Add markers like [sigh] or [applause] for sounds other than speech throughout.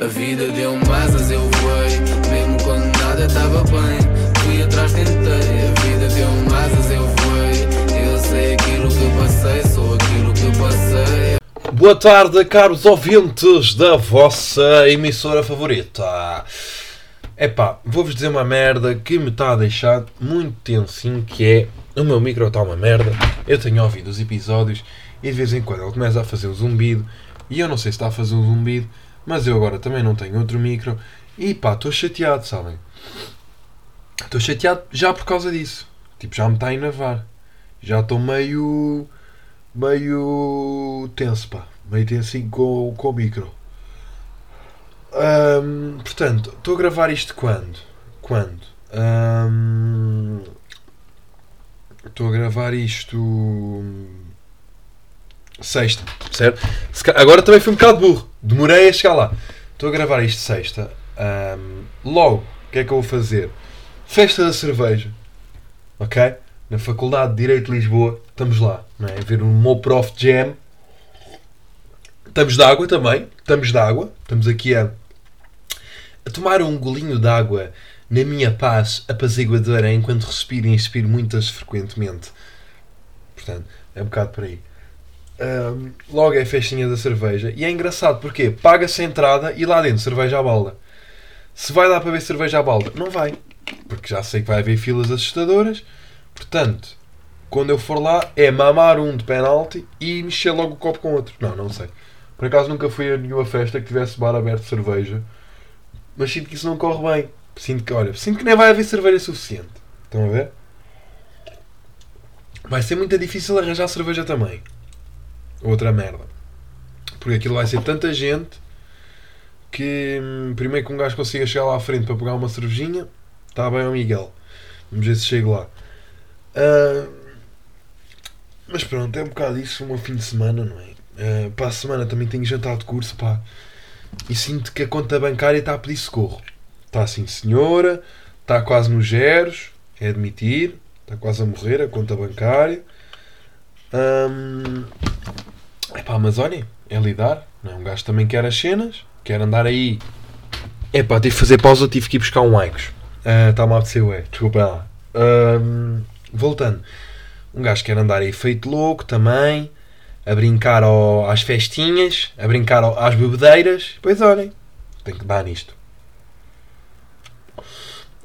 A vida deu-me asas, eu voei. Mesmo quando nada estava bem, fui atrás, tentei. A vida deu-me asas, eu voei. Eu sei aquilo que passei, sou aquilo que passei. Boa tarde, caros ouvintes da vossa emissora favorita. Epá, vou-vos dizer uma merda que me está a deixar muito tensinho, que é o meu micro está uma merda. Eu tenho ouvido os episódios e de vez em quando ele começa a fazer o zumbido e eu não sei se está a fazer um zumbido, mas eu agora também não tenho outro micro e pá, estou chateado, sabem? Estou chateado já por causa disso. Tipo, já me está a enervar. Já estou meio. meio. tenso, pá. Meio tensinho com, com o micro. Portanto, estou a gravar isto quando? Quando? Estou a gravar isto. Sexta, certo? Agora também fui um bocado burro. Demorei a chegar lá. Estou a gravar isto sexta. Ahm, logo, o que é que eu vou fazer? Festa da cerveja. Ok? Na Faculdade de Direito de Lisboa. Estamos lá. Não é? A ver o meu prof Jam. Estamos de água também. Estamos de água. Estamos aqui a, a tomar um golinho de água na minha paz apaziguadora enquanto respiro e inspiro muitas frequentemente. Portanto, é um bocado por aí. Ahm, logo é a festinha da cerveja. E é engraçado porque paga-se a entrada e lá dentro cerveja à balda. Se vai dar para ver cerveja à balda, não vai. Porque já sei que vai haver filas assustadoras. Portanto, quando eu for lá, é mamar um de penalti e mexer logo o copo com outro. Não, não sei. Por acaso nunca fui a nenhuma festa que tivesse bar aberto de cerveja. Mas sinto que isso não corre bem. Sinto que, olha, sinto que nem vai haver cerveja suficiente. Estão a ver? Vai ser muito difícil arranjar cerveja também. Outra merda. Porque aquilo vai ser tanta gente que hum, primeiro que um gajo consiga chegar lá à frente para pegar uma cervejinha, está bem ao Miguel. Vamos ver se chego lá. Ah, mas pronto, é um bocado isso, um fim de semana, não é? Ah, para a semana também tenho jantar de curso, pá. E sinto que a conta bancária está a pedir socorro. Está assim, senhora, está quase nos zeros, é admitir, está quase a morrer a conta bancária. Hum, epá, mas olhem, é lidar. Não é? Um gajo também quer as cenas, quer andar aí. Epá, tive que fazer pausa, tive que ir buscar um Aicos. Está-me a apetecer, ué, desculpa lá. Hum, voltando, um gajo quer andar aí feito louco também, a brincar ao- às festinhas, a brincar ao- às bebedeiras. Pois olhem, tem que dar nisto.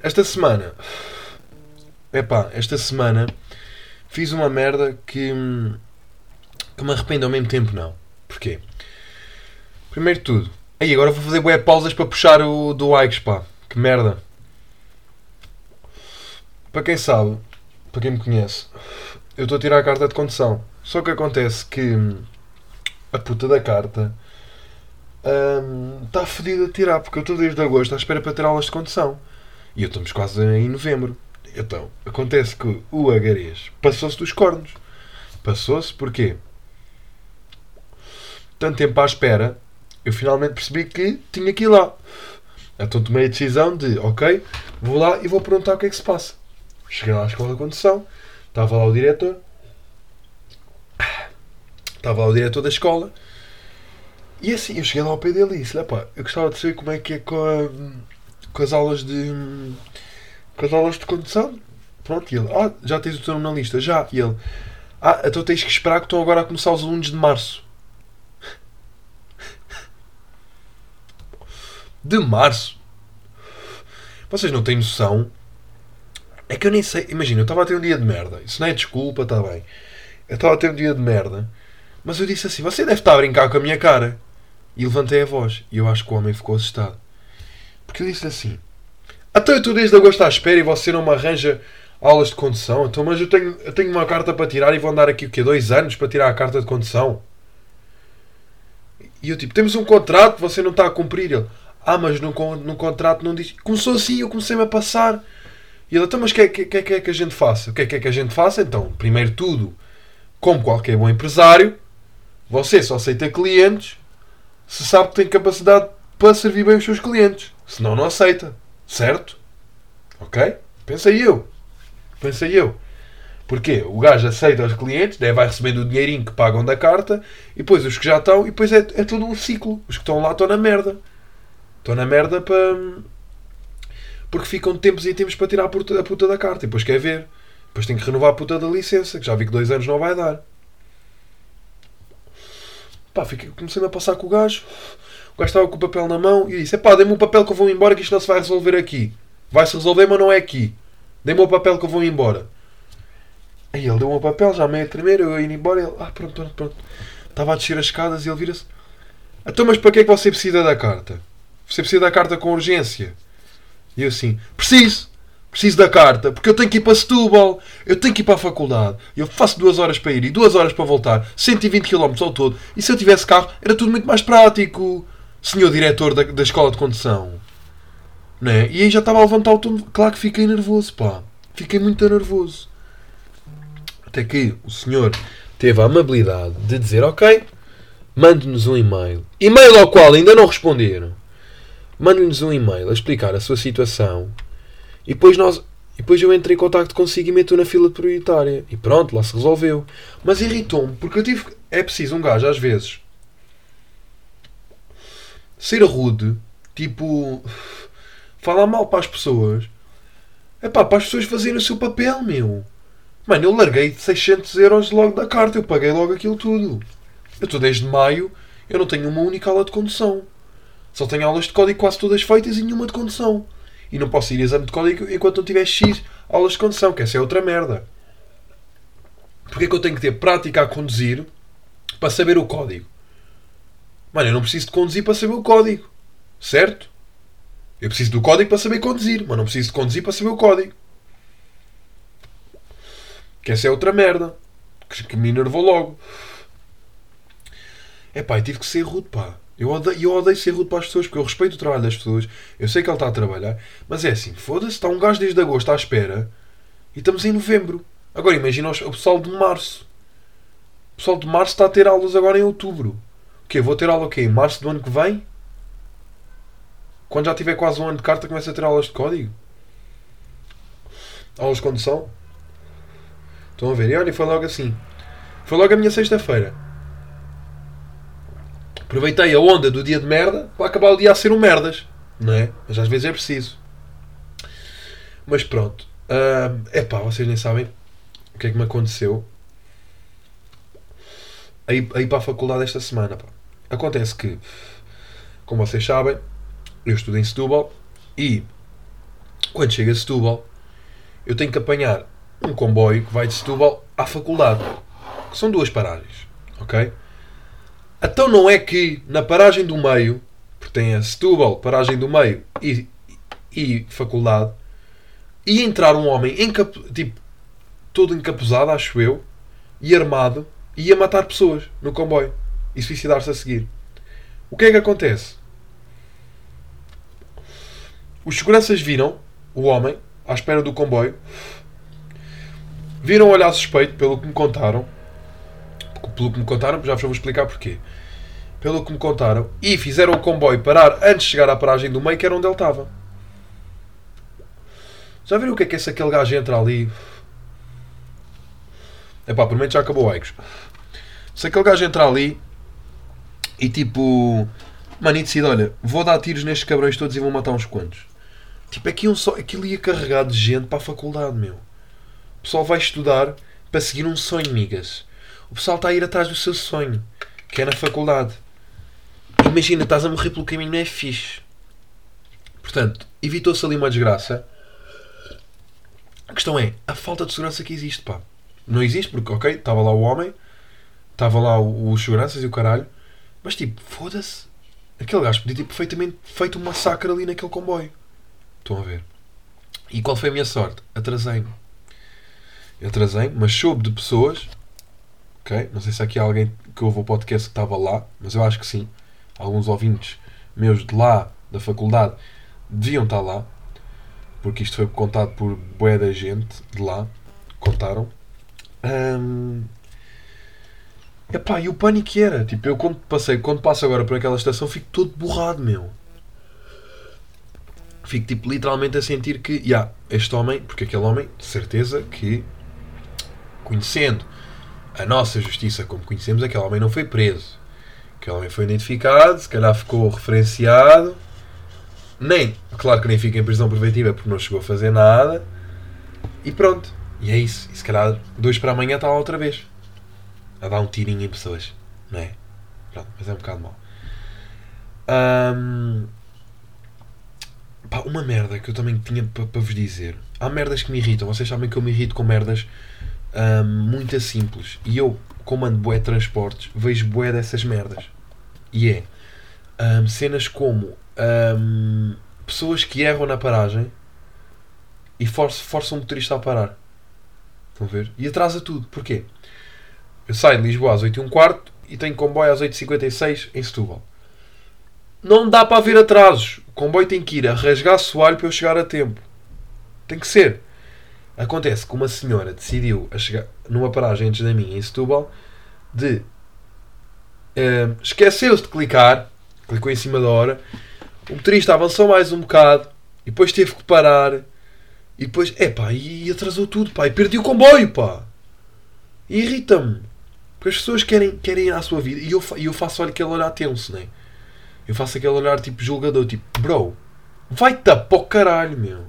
Esta semana, epá, esta semana fiz uma merda que, hum, que me arrependo ao mesmo tempo, não. Porquê? Primeiro de tudo, aí agora vou fazer bué pausas para puxar o do Aix, pá. Que merda. Para quem sabe, para quem me conhece, eu estou a tirar a carta de condução. Só que acontece que hum, a puta da carta está fodida de tirar, porque eu estou desde agosto à espera para ter aulas de condução. E eu estamos quase em novembro. Então, acontece que o agarês passou-se dos cornos. Passou-se porquê? Tanto tempo à espera, eu finalmente percebi que tinha que ir lá. Então tomei a decisão de, ok, vou lá e vou perguntar o que é que se passa. Cheguei lá à escola de condução, estava lá o diretor, estava lá o diretor da escola, e assim, eu cheguei lá ao pé dele e disse, pá, eu gostava de saber como é que é com, a- com as aulas de com de condução. Pronto, e ele, ah, já tens o teu nome na lista, já. E ele, ah, então tens que esperar que estão agora a começar os alunos de março. [laughs] De março? Vocês não têm noção? É que eu nem sei. Imagina, eu estava a ter um dia de merda. Isso não é desculpa, está bem. Eu estava a ter um dia de merda. Mas eu disse assim: Você deve estar a brincar com a minha cara. E levantei a voz. E eu acho que o homem ficou assustado. Porque eu disse assim: Até eu estou desde agosto à espera e você não me arranja aulas de condução. Então, mas eu tenho, eu tenho uma carta para tirar e vou andar aqui o quê? Dois anos para tirar a carta de condução? E eu tipo: Temos um contrato, você não está a cumprir. Ele: Ah, mas no, no contrato não diz. Começou assim, eu comecei-me a passar. E ele: Então, mas o que, que, que, é que a gente faça? O que é que é que a gente faça? Então, primeiro tudo, como qualquer bom empresário, você só aceita clientes se sabe que tem capacidade para servir bem os seus clientes. Senão não aceita. Certo? Ok? Pensei eu. Pensei eu. Porquê? O gajo aceita os clientes, daí vai recebendo o dinheirinho que pagam da carta, e depois os que já estão, e depois é, é tudo um ciclo. Os que estão lá estão na merda. Estão na merda para. Porque ficam tempos e tempos para tirar a puta, a puta da carta. E depois quer ver. Depois tem que renovar a puta da licença, que já vi que dois anos não vai dar. Pá, comecei-me a passar com o gajo. O gajo estava com o papel na mão e disse: pá, dê-me o papel que eu vou embora, que isto não se vai resolver aqui. Vai-se resolver, mas não é aqui. Dê-me o papel que eu vou embora. Aí ele deu-me o papel, já meio a tremer, eu ia embora. Ele, ah, pronto, pronto, pronto. Estava a descer as escadas e ele vira-se: então, mas para que é que você precisa da carta? Você precisa da carta com urgência? E eu assim: preciso. Preciso da carta, porque eu tenho que ir para Setúbal, eu tenho que ir para a faculdade, eu faço duas horas para ir e duas horas para voltar, 120 km ao todo, e se eu tivesse carro era tudo muito mais prático, senhor diretor da, da escola de condução. Né? E aí já estava a levantar o tom. Claro que fiquei nervoso, pá. Fiquei muito nervoso. Até que o senhor teve a amabilidade de dizer: Ok, mande-nos um e-mail. E-mail ao qual ainda não responderam. Mande-nos um e-mail a explicar a sua situação e depois nós. E depois eu entrei em contacto consigo e meto na fila prioritária. E pronto, lá se resolveu. Mas irritou-me, porque eu tive. É preciso um gajo, às vezes, ser rude, tipo. falar mal para as pessoas. É pá, para as pessoas fazerem o seu papel, meu. Mano, eu larguei 600 euros logo da carta, eu paguei logo aquilo tudo. Eu estou desde maio, eu não tenho uma única aula de condução. Só tenho aulas de código quase todas feitas e nenhuma de condução e não posso ir a exame de código enquanto não tiver X aulas de condução, que essa é outra merda. Porque é que eu tenho que ter prática a conduzir para saber o código? Mano, eu não preciso de conduzir para saber o código. Certo? Eu preciso do código para saber conduzir, mas não preciso de conduzir para saber o código. Que essa é outra merda. Que me enervou logo. É pá, eu tive que ser rude, pá. Eu odeio, eu odeio ser rude para as pessoas, porque eu respeito o trabalho das pessoas. Eu sei que ele está a trabalhar. Mas é assim, foda-se, está um gajo desde agosto à espera. E estamos em novembro. Agora imagina o pessoal de março. O pessoal de março está a ter aulas agora em outubro. O quê? Vou ter aula o quê? Março do ano que vem? Quando já tiver quase um ano de carta, começa a ter aulas de código? Aulas de condução? Estão a ver? E olha, foi logo assim. Foi logo a minha sexta-feira. Aproveitei a onda do dia de merda para acabar o dia a ser um merdas. Não é? Mas às vezes é preciso. Mas pronto. É uh, pá, vocês nem sabem o que é que me aconteceu aí, aí para a faculdade esta semana. Pá. Acontece que, como vocês sabem, eu estudo em Setúbal e quando chego a Setúbal eu tenho que apanhar um comboio que vai de Setúbal à faculdade. Que são duas paragens. Ok? Então não é que na paragem do meio, porque tem a Setúbal, paragem do meio e, e faculdade, ia entrar um homem encap tipo, todo encapuzado, acho eu, e armado, e ia matar pessoas no comboio e suicidar-se a seguir. O que é que acontece? Os seguranças viram o homem à espera do comboio, viram olhar suspeito, pelo que me contaram, pelo que me contaram, já vos vou explicar porquê. Pelo que me contaram, e fizeram o comboio parar antes de chegar à paragem do meio, que era onde ele estava. Já viram o que é que é se aquele gajo entra ali? É pá, provavelmente já acabou o Aicos. Se aquele gajo entra ali e tipo. Mano, e olha, vou dar tiros nestes cabrões todos e vou matar uns quantos. Tipo, aqui um só, aquilo ia carregado de gente para a faculdade, meu. O pessoal vai estudar para seguir um sonho, migas. O pessoal está a ir atrás do seu sonho, que é na faculdade. Imagina, estás a morrer pelo caminho, não é fixe. Portanto, evitou-se ali uma desgraça. A questão é a falta de segurança que existe, pá. Não existe porque, ok, estava lá o homem, estava lá os seguranças e o caralho, mas tipo, foda-se. Aquele gajo podia ter perfeitamente feito um massacre ali naquele comboio. Estão a ver? E qual foi a minha sorte? Atrasei-me. Atrasei-me, mas soube de pessoas ok? Não sei se aqui há alguém que ouve o podcast que estava lá, mas eu acho que sim. Alguns ouvintes meus de lá, da faculdade, deviam estar lá, porque isto foi contado por boé da gente de lá, contaram. Um, epá, e o pânico era, tipo, eu quando passei, quando passo agora por aquela estação, fico todo borrado, meu. Fico, tipo, literalmente a sentir que, já, yeah, este homem, porque aquele homem, de certeza que, conhecendo a nossa justiça como conhecemos, aquele homem não foi preso. Aquele homem foi identificado, se calhar ficou referenciado nem, claro que nem fica em prisão preventiva porque não chegou a fazer nada. E pronto. E é isso. E se calhar, dois para amanhã está lá outra vez. A dar um tirinho em pessoas. Não é? Pronto, mas é um bocado mau. Ahm, pá, uma merda que eu também tinha para pa vos dizer. Há merdas que me irritam. Vocês sabem que eu me irrito com merdas ahm, muito simples. E eu, como ando bué de transportes, vejo bué dessas merdas. E é ahm, cenas como pessoas que erram na paragem e forçam, forçam o motorista a parar. Estão a ver? E atrasa tudo. Porquê? Eu saio de Lisboa às 8 h quarto e tenho comboio às 8h56 em Setúbal. Não dá para haver atrasos. O comboio tem que ir a rasgar soalho para eu chegar a tempo. Tem que ser. Acontece que uma senhora decidiu a chegar numa paragem antes da minha em Setúbal de ehm, esqueceu-se de clicar, clicou em cima da hora, o motorista avançou mais um bocado e depois teve que parar e depois, é pá, e atrasou tudo, pá, e perdi o comboio, pá. Irrita-me. Porque as pessoas querem, querem ir à sua vida e eu, eu faço aquele olhar tenso, né? Eu faço aquele olhar tipo julgador, tipo, bro, vai-te para o caralho, meu.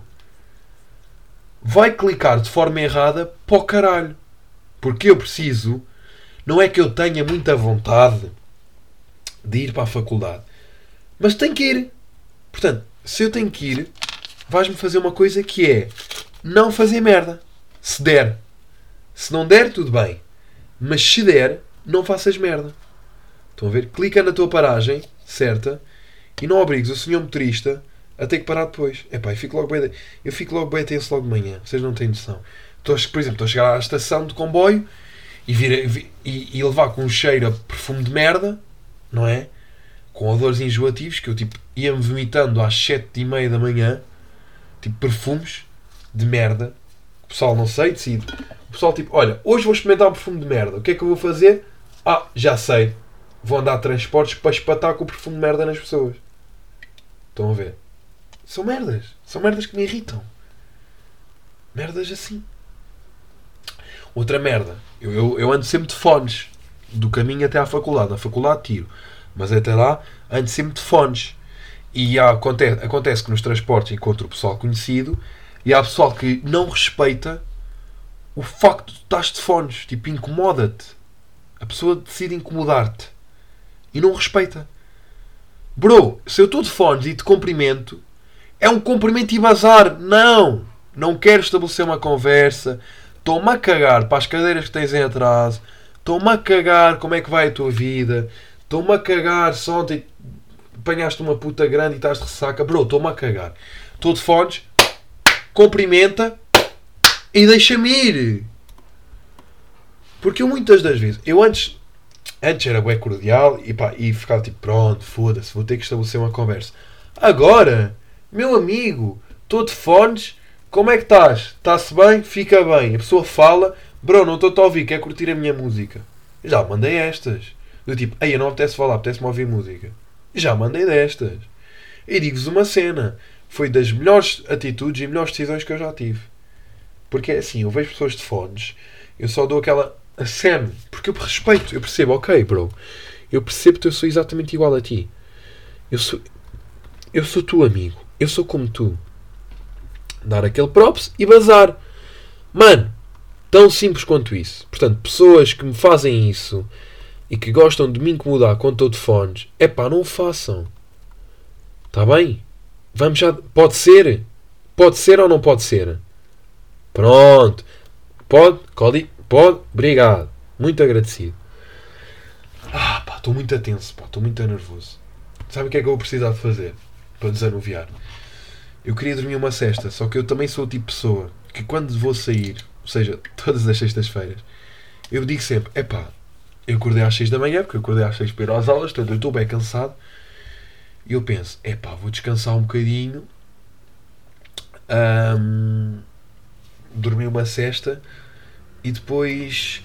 Vai clicar de forma errada para o caralho. Porque eu preciso, não é que eu tenha muita vontade de ir para a faculdade, mas tenho que ir. Portanto, se eu tenho que ir, vais-me fazer uma coisa que é não fazer merda. Se der. Se não der, tudo bem. Mas se der, não faças merda. Estão a ver? Clica na tua paragem certa e não obrigues o senhor motorista a ter que parar depois. Epá, eu fico logo bem, eu fico logo bem tenso logo de manhã. Vocês não têm noção. Estou, por exemplo, estou a chegar à estação de comboio e, vir, vi- e, e levar com um cheiro a perfume de merda, não é? Com odores enjoativos que eu tipo ia-me vomitando às 7 e meia da manhã, tipo perfumes de merda. O pessoal não sei, decide. Pessoal tipo, olha, hoje vou experimentar um perfume de merda. O que é que eu vou fazer? Ah, já sei. Vou andar a transportes para espatar com o perfume de merda nas pessoas. Estão a ver? São merdas. São merdas que me irritam. Merdas assim. Outra merda. Eu, eu, eu ando sempre de fones. Do caminho até à faculdade. Na faculdade tiro. Mas até lá ando sempre de fones. E há, acontece, acontece que nos transportes encontro o pessoal conhecido e há pessoal que não respeita o facto de estás de fones. Tipo, incomoda-te. A pessoa decide incomodar-te. E não respeita. Bro, se eu estou de fones e te cumprimento, é um cumprimento e bazar. Não! Não quero estabelecer uma conversa. Estou-me a cagar para as cadeiras que tens em atraso. Estou-me a cagar como é que vai a tua vida. Estou-me a cagar se ontem apanhaste uma puta grande e estás de ressaca. Bro, estou-me a cagar. Estou de fones, cumprimenta e deixa-me ir. Porque eu muitas das vezes, eu antes, antes era bem cordial e, pá, e ficava tipo, pronto, foda-se, vou ter que estabelecer uma conversa. Agora, meu amigo, estou de fones, como é que estás? Está-se bem? Fica bem. A pessoa fala, bro, não estou a ouvir, quer curtir a minha música. Já mandei estas. Do tipo, ei, eu não apetece falar, apetece-me ouvir música. Já mandei destas. E digo-vos uma cena. Foi das melhores atitudes e melhores decisões que eu já tive. Porque assim, eu vejo pessoas de fones, eu só dou aquela aceno. Porque eu respeito, eu percebo, ok, bro. Eu percebo que eu sou exatamente igual a ti. Eu sou, eu sou tu, amigo. Eu sou como tu. Dar aquele props e bazar. Mano, tão simples quanto isso. Portanto, pessoas que me fazem isso e que gostam de me incomodar quando estou de fones, é pá, não o façam. Está bem? Vamos já. Pode ser? Pode ser ou não pode ser? Pronto. Pode? Código? Pode? Obrigado. Muito agradecido. Ah, pá, estou muito atenso, pá, estou muito nervoso. Sabe o que é que eu vou precisar de fazer para desanuviar? Eu queria dormir uma cesta, só que eu também sou o tipo de pessoa que quando vou sair, ou seja, [laughs] todas as sextas-feiras, eu digo sempre: é pá, eu acordei às 6 da manhã, porque eu acordei às 6 para ir às aulas, portanto eu estou bem cansado. E eu penso: é pá, vou descansar um bocadinho, ahm, dormir uma cesta e depois.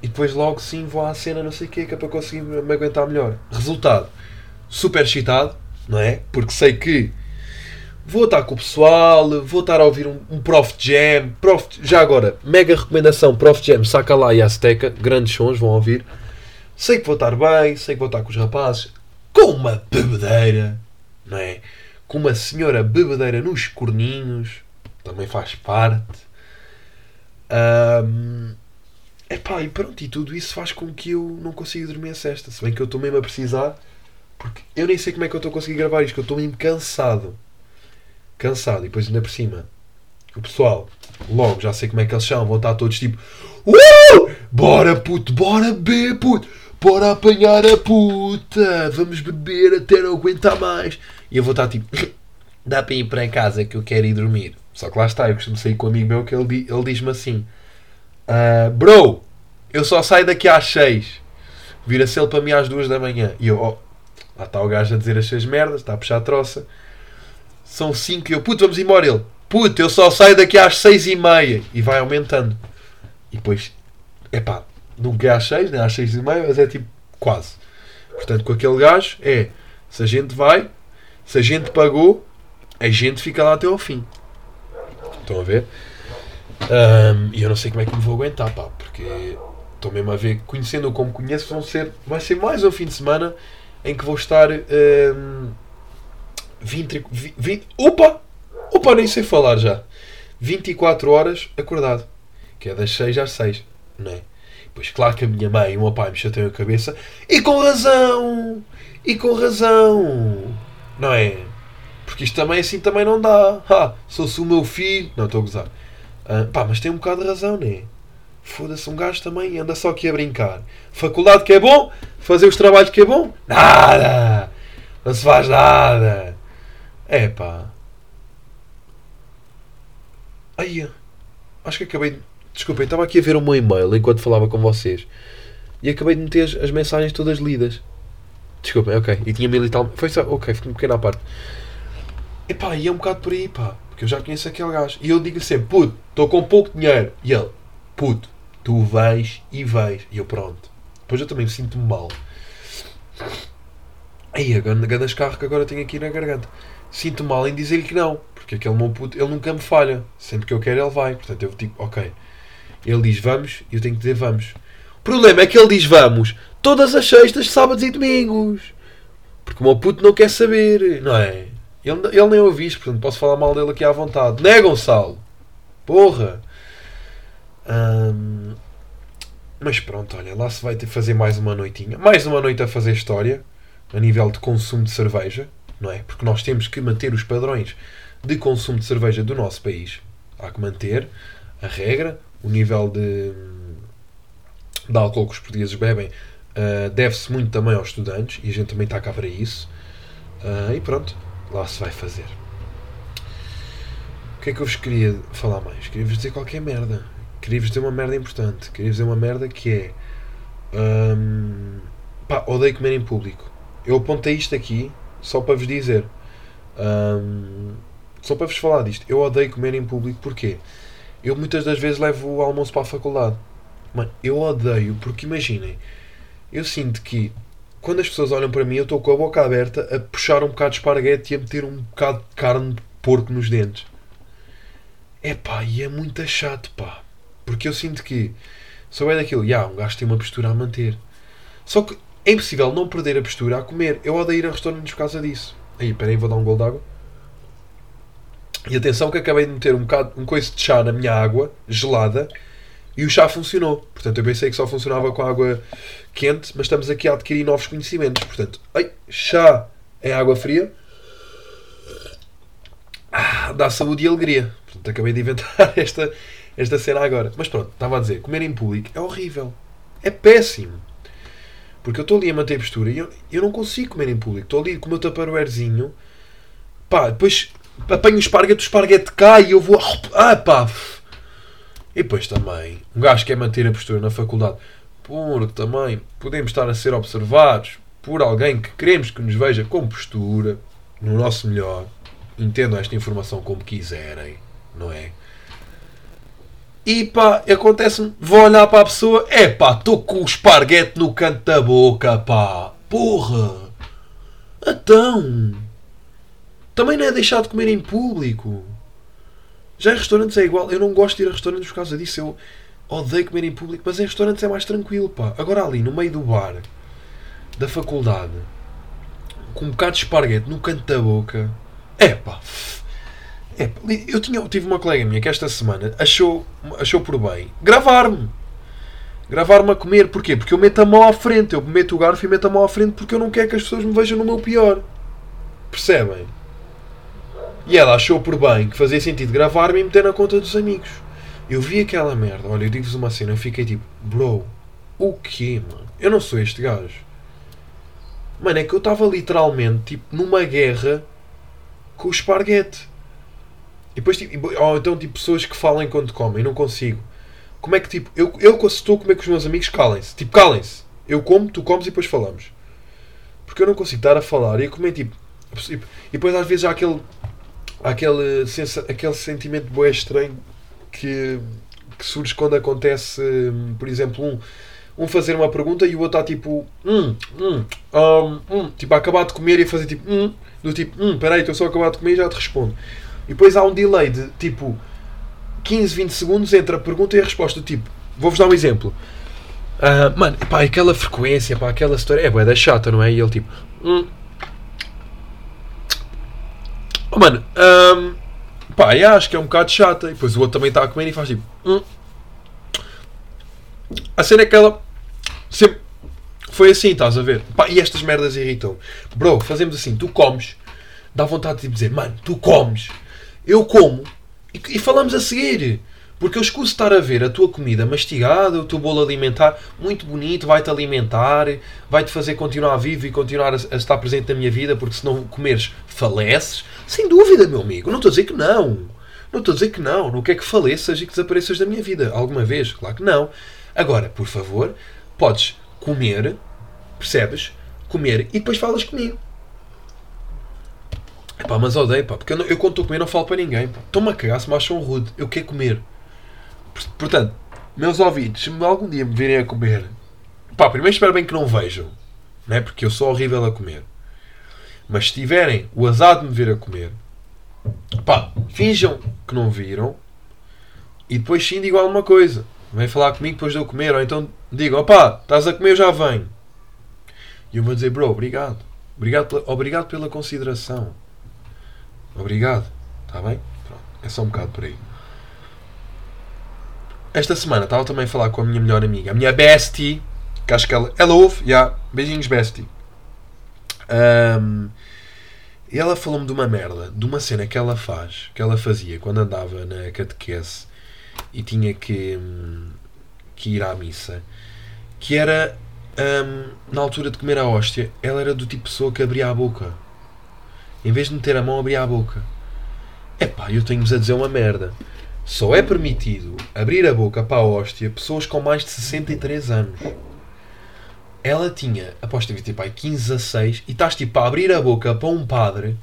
E depois logo sim vou à cena, não sei o que, que é para conseguir me aguentar melhor. Resultado: super excitado, não é? Porque sei que vou estar com o pessoal, vou estar a ouvir um, um Prof Jam. Prof, já agora, mega recomendação: Prof Jam, saca lá e Azteca, grandes sons, vão ouvir. Sei que vou estar bem, sei que vou estar com os rapazes, com uma bebedeira, não é? Com uma senhora bebedeira nos corninhos, também faz parte. Um, epá, e pronto, e tudo isso faz com que eu não consiga dormir a cesta. Se bem que eu estou mesmo a precisar, porque eu nem sei como é que eu estou a conseguir gravar isto, que eu estou mesmo cansado. Cansado, e depois ainda por cima, o pessoal, logo já sei como é que eles são, vão estar todos tipo Uh! Bora puto, bora beber puto, bora apanhar a puta, vamos beber até não aguentar mais. E eu vou estar tipo, [laughs] dá para ir para casa que eu quero ir dormir. Só que lá está, eu costumo sair com um amigo meu que ele, ele diz-me assim: uh, Bro, eu só saio daqui às 6. Vira-se ele para mim às 2 da manhã. E eu, oh, lá está o gajo a dizer as suas merdas, está a puxar a troça. São 5 e eu, puto, vamos embora. Ele, puto, eu só saio daqui às 6 e meia. E vai aumentando. E depois, epá, nunca é às 6, nem às 6 e meia, mas é tipo quase. Portanto, com aquele gajo é, se a gente vai, se a gente pagou, a gente fica lá até ao fim. Estão a ver? Um, e eu não sei como é que me vou aguentar, pá, porque estou mesmo a ver, conhecendo-o como conheço, vão ser, vai ser mais um fim de semana em que vou estar um, 20, 20, opa! Opa, nem sei falar já. 24 horas acordado. Que é das 6 às 6, não é? Pois claro que a minha mãe e o meu pai me chateiam a cabeça. E com razão! E com razão! Não é? Porque isto também assim também não dá. Ha, sou-se o meu filho. Não, estou a gozar. Uh, pá, mas tem um bocado de razão, não é? Foda-se, um gajo também anda só aqui a brincar. Faculdade que é bom, fazer os trabalhos que é bom, nada! Não se faz nada! É pá. Aí, acho que acabei de. Desculpem, estava aqui a ver o meu e-mail enquanto falava com vocês e acabei de meter as mensagens todas lidas. Desculpem, ok. E tinha mil tal. Foi só. Ok, fiquei um pequeno à parte. Epá, e é um bocado por aí, pá. Porque eu já conheço aquele gajo. E eu digo sempre, puto, estou com pouco dinheiro. E ele, puto, tu vais e vais. E eu, pronto. Depois eu também me sinto mal. Aí, a grande carro que agora tenho aqui na garganta. Sinto mal em dizer-lhe que não. Porque aquele meu puto, ele nunca me falha. Sempre que eu quero, ele vai. Portanto, eu digo, ok. Ele diz vamos e eu tenho que dizer vamos. O problema é que ele diz vamos todas as sextas, sábados e domingos. Porque o meu puto não quer saber, não é? Ele, ele nem ouvi isto, portanto posso falar mal dele aqui à vontade. Não é, Gonçalo? Porra! Mas pronto, olha, lá se vai ter fazer mais uma noitinha. Mais uma noite a fazer história, a nível de consumo de cerveja, não é? Porque nós temos que manter os padrões de consumo de cerveja do nosso país. Há que manter a regra, o nível de, de álcool que os portugueses bebem uh, deve-se muito também aos estudantes e a gente também está cá para isso. Uh, e pronto, lá se vai fazer. O que é que eu vos queria falar mais? Queria-vos dizer qualquer merda. Queria-vos dizer uma merda importante. Queria-vos dizer uma merda que é. Um, pá, odeio comer em público. Eu apontei isto aqui só para vos dizer. Um, só para vos falar disto. Eu odeio comer em público. Porquê? Eu muitas das vezes levo o almoço para a faculdade. Mano, eu odeio porque imaginem. Eu sinto que quando as pessoas olham para mim, eu estou com a boca aberta a puxar um bocado de esparguete e a meter um bocado de carne de porco nos dentes. É pá, e é muito chato, pá. Porque eu sinto que sou é daquilo, já, um gajo tem uma postura a manter. Só que é impossível não perder a postura a comer. Eu odeio ir a restaurantes por causa disso. Aí, peraí, vou dar um gol de água. E atenção que acabei de meter um bocado, um coice de chá na minha água, gelada, e o chá funcionou. Portanto, eu pensei que só funcionava com água quente, mas estamos aqui a adquirir novos conhecimentos. Portanto, ai, chá é água fria. Ah, dá saúde e alegria. Portanto, acabei de inventar [laughs] esta, esta cena agora. Mas pronto, estava a dizer, comer em público é horrível. É péssimo. Porque eu estou ali a manter a postura e eu, eu não consigo comer em público. Estou ali com o meu taparoeirzinho. Pá, depois apanho o esparguete, o esparguete cai e eu vou. Ah, pá! E depois também, um gajo quer manter a postura na faculdade, porque também podemos estar a ser observados por alguém que queremos que nos veja com postura, no nosso melhor. Entendam esta informação como quiserem, não é? E pá, acontece-me, vou olhar para a pessoa, é pá, estou com o esparguete no canto da boca, pá, porra! Então, também não é deixar de comer em público. Já em restaurantes é igual. Eu não gosto de ir a restaurantes por causa disso. Eu odeio comer em público, mas em restaurantes é mais tranquilo, pá. Agora ali, no meio do bar, da faculdade, com um bocado de esparguete no canto da boca. É pá. É, eu, tinha, eu tive uma colega minha que esta semana achou, achou por bem gravar-me. Gravar-me a comer. Porquê? Porque eu meto a mão à frente. Eu meto o garfo e meto a mão à frente porque eu não quero que as pessoas me vejam no meu pior. Percebem? E ela achou por bem que fazia sentido gravar-me e meter na conta dos amigos. Eu vi aquela merda. Olha, eu digo-vos uma cena. Eu fiquei tipo, bro, o quê, mano? Eu não sou este gajo. Mano, é que eu estava literalmente tipo numa guerra com o esparguete. E depois, tipo, ou então, tipo, pessoas que falam enquanto comem, não consigo. Como é que, tipo, eu, eu estou a comer com os meus amigos, calem-se. Tipo, calem-se. Eu como, tu comes e depois falamos. Porque eu não consigo estar a falar e a comer, tipo. E depois, às vezes, há aquele. Aquele, aquele sentimento boé estranho que, que surge quando acontece, por exemplo, um um fazer uma pergunta e o outro está tipo, hum, hum, um, hum, tipo, a acabar de comer e fazer tipo, hum, do tipo, hum, peraí, estou só a acabar de comer e já te respondo. E depois há um delay de tipo 15, 20 segundos entre a pergunta e a resposta. Tipo, vou-vos dar um exemplo. Uh, mano, pá, aquela frequência, pá, aquela história é boa, da chata, não é? E ele tipo, hum. Oh, mano, um, pá, eu acho que é um bocado chata. E depois o outro também está a comer e faz tipo, hum. A cena é que ela sempre foi assim, estás a ver? Pá, e estas merdas irritam. Bro, fazemos assim, tu comes, dá vontade de dizer, mano, tu comes, eu como, e, e falamos a seguir. Porque eu escuso estar a ver a tua comida mastigada, o teu bolo alimentar, muito bonito, vai-te alimentar, vai-te fazer continuar vivo e continuar a, a, estar presente na minha vida, porque se não comeres, faleces. Sem dúvida, meu amigo. Não estou a dizer que não. Não estou a dizer que não. Não quer que faleças e que desapareças da minha vida. Alguma vez? Claro que não. Agora, por favor, podes comer, percebes? Comer e depois falas comigo. Epá, mas odeio, pá, porque eu, não, eu quando estou a comer não falo para ninguém. Estou-me a cagar se me acham rude. Eu quero comer. Portanto, meus ouvidos, se algum dia me virem a comer, pá, primeiro espero bem que não vejam, né? porque eu sou horrível a comer. Mas se tiverem o azar de me vir a comer, pá, finjam que não viram e depois sim digam alguma coisa. Vem falar comigo depois de eu comer. Ou então digo, opá, estás a comer, eu já venho. E eu vou dizer, bro, obrigado. Obrigado pela, obrigado pela consideração. Obrigado. Está bem? Pronto. É só um bocado por aí. Esta semana estava também a falar com a minha melhor amiga, a minha bestie, que acho que ela, ela ouve, yeah, beijinhos bestie. Um, e ela falou-me de uma merda, de uma cena que ela faz, que ela fazia quando andava na catequese e tinha que, que ir à missa, que era um, na altura de comer a hóstia, ela era do tipo de pessoa que abria a boca. Em vez de meter a mão, abria a boca. Epá, eu tenho-vos a dizer uma merda. Só é permitido abrir a boca para a hóstia pessoas com mais de 63 anos. Ela tinha, aposto que tipo, 15 a 6 e estás tipo a abrir a boca para um padre.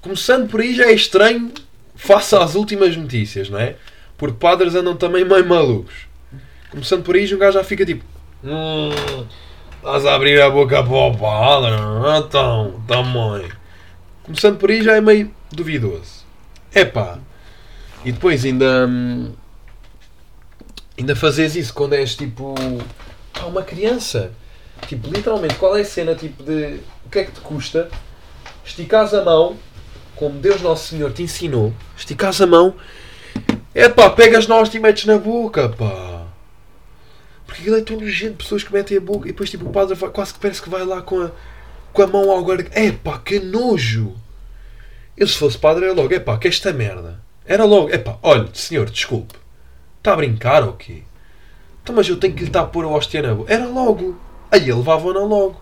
Começando por aí já é estranho face às últimas notícias, não é? Porque padres andam também meio malucos. Começando por aí, um gajo já fica tipo. Hum, estás a abrir a boca para o padre? Então, também. Começando por aí já é meio duvidoso. Epá. E depois ainda. Hum, ainda fazes isso quando és tipo. Pá, uma criança. Tipo, literalmente, qual é a cena tipo de. O que é que te custa? Esticares a mão como Deus Nosso Senhor te ensinou, esticas a mão, é pá, pegas nós e metes na boca, pá. Porque aquilo é tão nojento, pessoas que metem a boca e depois tipo o padre vai, quase que parece que vai lá com a, com a mão ao guarda. É pá, que nojo! Eu se fosse padre era logo, é pá, que esta merda. Era logo, é pá, olha, senhor, desculpe. Está a brincar ou quê? Então, mas eu tenho que lhe estar a pôr a hóstia na boca. Era logo. Aí levavam-na logo.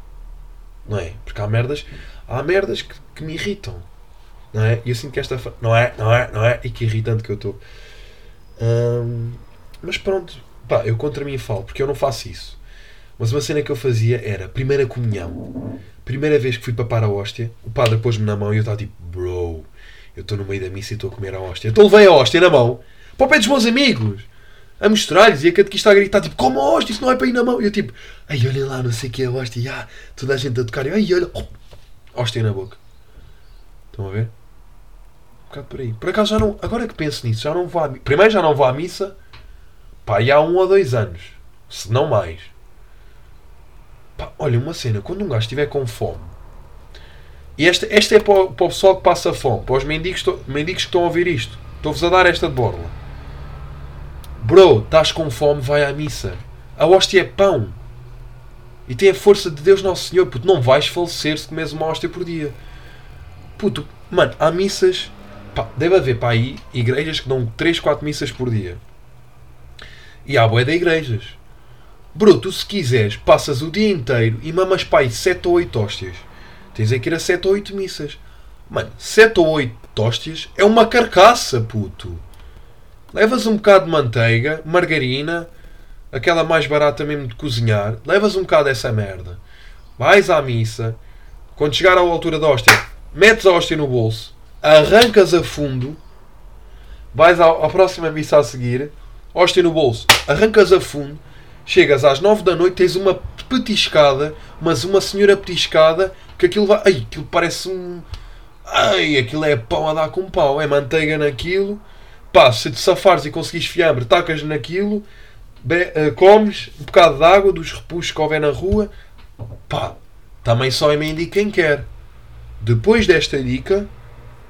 Não é? Porque há merdas, há merdas que, que me irritam não é? E eu sinto que esta. Não é, não é, não é? E que irritante que eu estou. Hum, mas pronto, pá, eu contra mim falo, porque eu não faço isso. Mas uma cena que eu fazia era primeira comunhão. Primeira vez que fui papar a hóstia, o padre pôs-me na mão e eu estava tipo, bro, eu estou no meio da missa e estou a comer a hóstia. Então levei a hóstia na mão para o pé dos meus amigos a mostrar-lhes e a catequista a gritar tipo, como a hóstia, isso não é para ir na mão. E eu tipo, ai olhem lá, não sei o que é a hóstia, e, ah, toda a gente a tocar, e ai olha, oh, hóstia na boca. Estão a ver? Um bocado por aí. Por acaso já não. Agora que penso nisso, já não vou à. Primeiro já não vou à missa. Pá, e há um ou dois anos. Se não mais. Pá, olha, uma cena. Quando um gajo estiver com fome. E esta, esta é para o, para o pessoal que passa fome, para os mendigos, mendigos que estão a ouvir isto. Estou-vos a dar esta de borla. Bro, estás com fome, vai à missa. A hóstia é pão. E tem a força de Deus Nosso Senhor, puto. Não vais falecer se comes uma hóstia por dia. Puto, mano, há missas. Pá, deve haver para aí igrejas que dão 3, 4 missas por dia. E há boé de igrejas. Bro, tu se quiseres, passas o dia inteiro e mamas aí 7 ou 8 hóstias. Tens é que ir a 7 ou 8 missas. Mano, 7 ou 8 hóstias é uma carcaça, puto. Levas um bocado de manteiga, margarina, aquela mais barata mesmo de cozinhar. Levas um bocado dessa merda. Vais à missa. Quando chegar à altura da hóstia, metes a hóstia no bolso, arrancas a fundo, vais à, à próxima missa a seguir, hóstia no bolso, arrancas a fundo, chegas às 9 da noite, tens uma petiscada, mas uma senhora petiscada, que aquilo vai. Ai, aquilo parece um. Ai, aquilo é pão a dar com pau, é manteiga naquilo. Pá, se te safares e conseguires fiambre, tacas naquilo, be- eh, comes um bocado de água dos repuxos que houver na rua. Pá, também só é mendigo quem quer. Depois desta dica,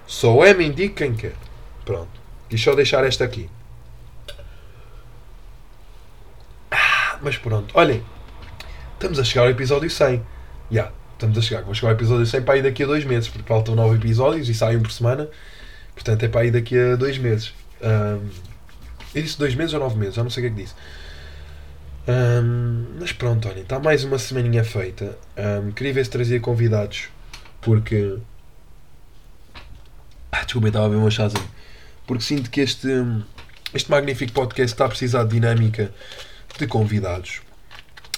só é mendigo quem quer. Pronto. Quis só deixar esta aqui. Ah, mas pronto, olhem. Estamos a chegar ao episódio 100. Já, estamos a chegar. Vou chegar ao episódio 100 para aí daqui a dois meses, porque faltam 9 episódios e saem por semana. Portanto, é para aí daqui a dois meses. Ahm, eu disse dois meses ou nove meses, já não sei o que é que disse. Ahm, mas pronto, olhem, está mais uma semaninha feita. Ahm, queria ver se trazia convidados, porque. Ah, desculpa, estava a ver uma chazinho. Porque sinto que este, este magnífico podcast está a precisar de dinâmica de convidados.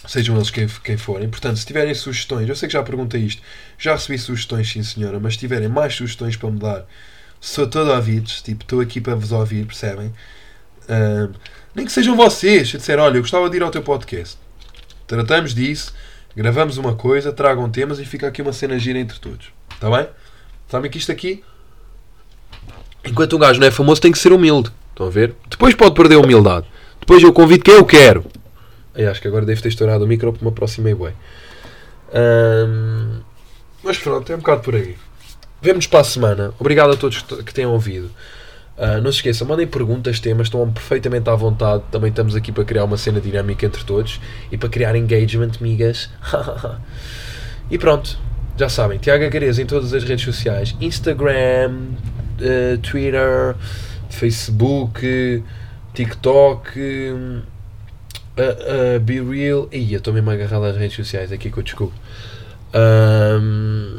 Sejam eles quem, quem forem. Portanto, se tiverem sugestões, eu sei que já perguntei isto, já recebi sugestões, sim senhora, mas se tiverem mais sugestões para me dar, sou todo ouvidos. Tipo, estou aqui para vos ouvir, percebem? Nem que sejam vocês a dizer, olha, eu gostava de ir ao teu podcast. Tratamos disso, gravamos uma coisa, tragam temas e fica aqui uma cena gira entre todos. Está bem? Sabem que isto aqui, enquanto um gajo não é famoso, tem que ser humilde. Estão a ver? Depois pode perder a humildade. Depois eu convido quem eu quero. Ai, acho que agora devo ter estourado o micro porque me aproximei bem. Ahm, mas pronto, é um bocado por aí. Vemo-nos para a semana. Obrigado a todos que tenham ouvido. Ah, não se esqueçam, mandem perguntas, temas, estão perfeitamente à vontade. Também estamos aqui para criar uma cena dinâmica entre todos e para criar engagement, migas. [laughs] e pronto, já sabem, Tiago Agareza em todas as redes sociais: Instagram, eh, Twitter, Facebook, TikTok, uh, uh, Be Real. Ih, eu estou mesmo agarrado às redes sociais, aqui que eu desculpo. Ahm,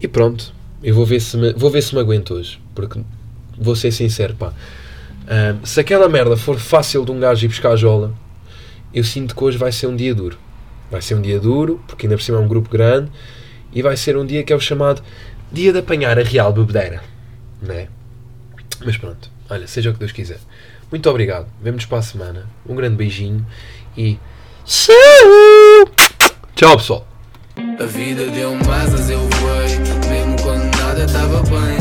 e pronto, eu vou ver se me, vou ver se me aguento hoje, porque vou ser sincero, pá. Ahm, se aquela merda for fácil de um gajo ir buscar a jola, eu sinto que hoje vai ser um dia duro. Vai ser um dia duro, porque ainda por cima é um grupo grande, e vai ser um dia que é o chamado dia de apanhar a real bebedeira, né? Mas pronto, olha, seja o que Deus quiser. Muito obrigado. Vemo-nos para a semana. Um grande beijinho e. Tchau, pessoal. A vida deu eu voei, mesmo quando nada estava bem.